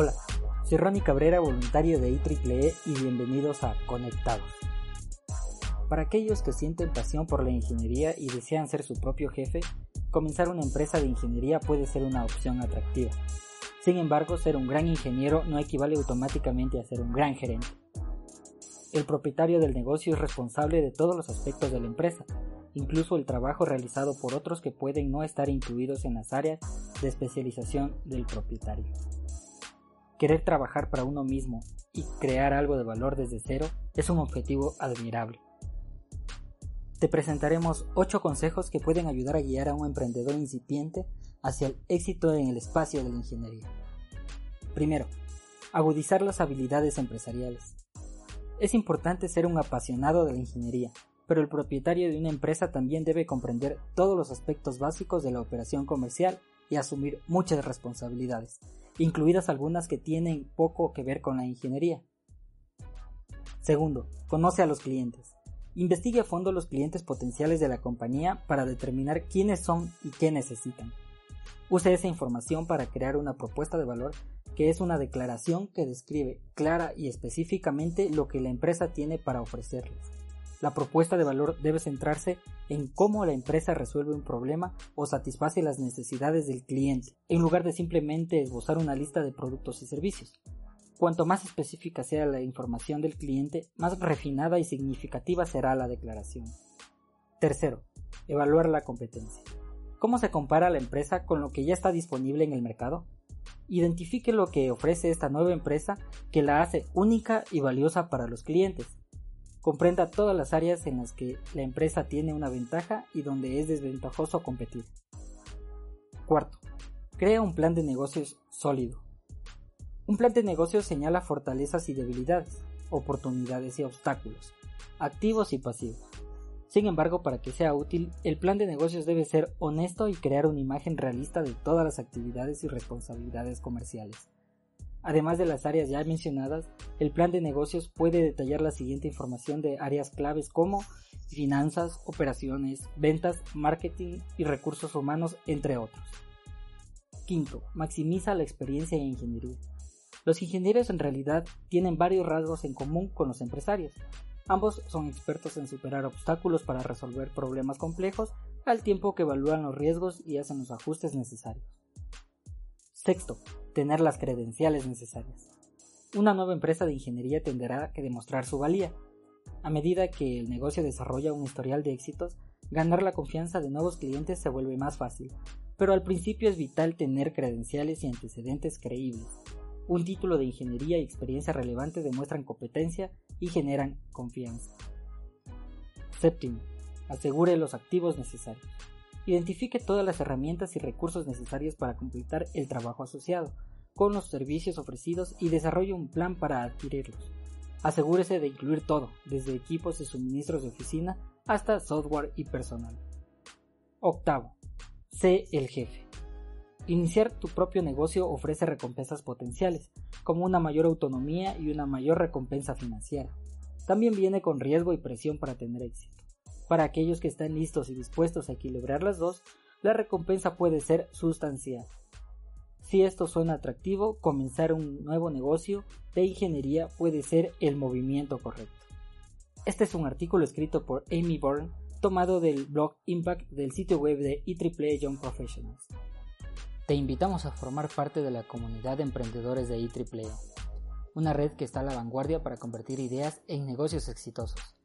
Hola, soy Ronnie Cabrera, voluntario de IEEE y bienvenidos a Conectados. Para aquellos que sienten pasión por la ingeniería y desean ser su propio jefe, comenzar una empresa de ingeniería puede ser una opción atractiva. Sin embargo, ser un gran ingeniero no equivale automáticamente a ser un gran gerente. El propietario del negocio es responsable de todos los aspectos de la empresa, incluso el trabajo realizado por otros que pueden no estar incluidos en las áreas de especialización del propietario. Querer trabajar para uno mismo y crear algo de valor desde cero es un objetivo admirable. Te presentaremos 8 consejos que pueden ayudar a guiar a un emprendedor incipiente hacia el éxito en el espacio de la ingeniería. Primero, agudizar las habilidades empresariales. Es importante ser un apasionado de la ingeniería, pero el propietario de una empresa también debe comprender todos los aspectos básicos de la operación comercial y asumir muchas responsabilidades, incluidas algunas que tienen poco que ver con la ingeniería. Segundo, conoce a los clientes. Investigue a fondo los clientes potenciales de la compañía para determinar quiénes son y qué necesitan. Use esa información para crear una propuesta de valor que es una declaración que describe clara y específicamente lo que la empresa tiene para ofrecerles. La propuesta de valor debe centrarse en cómo la empresa resuelve un problema o satisface las necesidades del cliente, en lugar de simplemente esbozar una lista de productos y servicios. Cuanto más específica sea la información del cliente, más refinada y significativa será la declaración. Tercero, evaluar la competencia. ¿Cómo se compara la empresa con lo que ya está disponible en el mercado? Identifique lo que ofrece esta nueva empresa que la hace única y valiosa para los clientes. Comprenda todas las áreas en las que la empresa tiene una ventaja y donde es desventajoso competir. Cuarto, crea un plan de negocios sólido. Un plan de negocios señala fortalezas y debilidades, oportunidades y obstáculos, activos y pasivos. Sin embargo, para que sea útil, el plan de negocios debe ser honesto y crear una imagen realista de todas las actividades y responsabilidades comerciales. Además de las áreas ya mencionadas, el plan de negocios puede detallar la siguiente información de áreas claves como finanzas, operaciones, ventas, marketing y recursos humanos, entre otros. Quinto, maximiza la experiencia en ingeniería. Los ingenieros en realidad tienen varios rasgos en común con los empresarios. Ambos son expertos en superar obstáculos para resolver problemas complejos al tiempo que evalúan los riesgos y hacen los ajustes necesarios. Sexto, tener las credenciales necesarias. Una nueva empresa de ingeniería tendrá que demostrar su valía. A medida que el negocio desarrolla un historial de éxitos, ganar la confianza de nuevos clientes se vuelve más fácil, pero al principio es vital tener credenciales y antecedentes creíbles. Un título de ingeniería y experiencia relevante demuestran competencia y generan confianza. Séptimo, asegure los activos necesarios. Identifique todas las herramientas y recursos necesarios para completar el trabajo asociado con los servicios ofrecidos y desarrolle un plan para adquirirlos. Asegúrese de incluir todo, desde equipos y suministros de oficina hasta software y personal. Octavo, sé el jefe. Iniciar tu propio negocio ofrece recompensas potenciales, como una mayor autonomía y una mayor recompensa financiera. También viene con riesgo y presión para tener éxito. Para aquellos que están listos y dispuestos a equilibrar las dos, la recompensa puede ser sustancial. Si esto suena atractivo, comenzar un nuevo negocio de ingeniería puede ser el movimiento correcto. Este es un artículo escrito por Amy Bourne, tomado del blog Impact del sitio web de EAAA Young Professionals. Te invitamos a formar parte de la comunidad de emprendedores de IEEE, una red que está a la vanguardia para convertir ideas en negocios exitosos.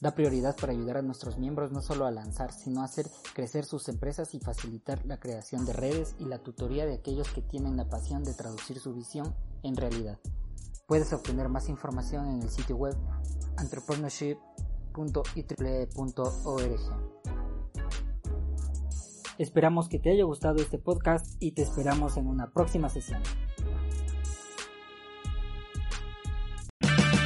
Da prioridad para ayudar a nuestros miembros no solo a lanzar, sino a hacer crecer sus empresas y facilitar la creación de redes y la tutoría de aquellos que tienen la pasión de traducir su visión en realidad. Puedes obtener más información en el sitio web entrepreneurship.itriple.org. Esperamos que te haya gustado este podcast y te esperamos en una próxima sesión.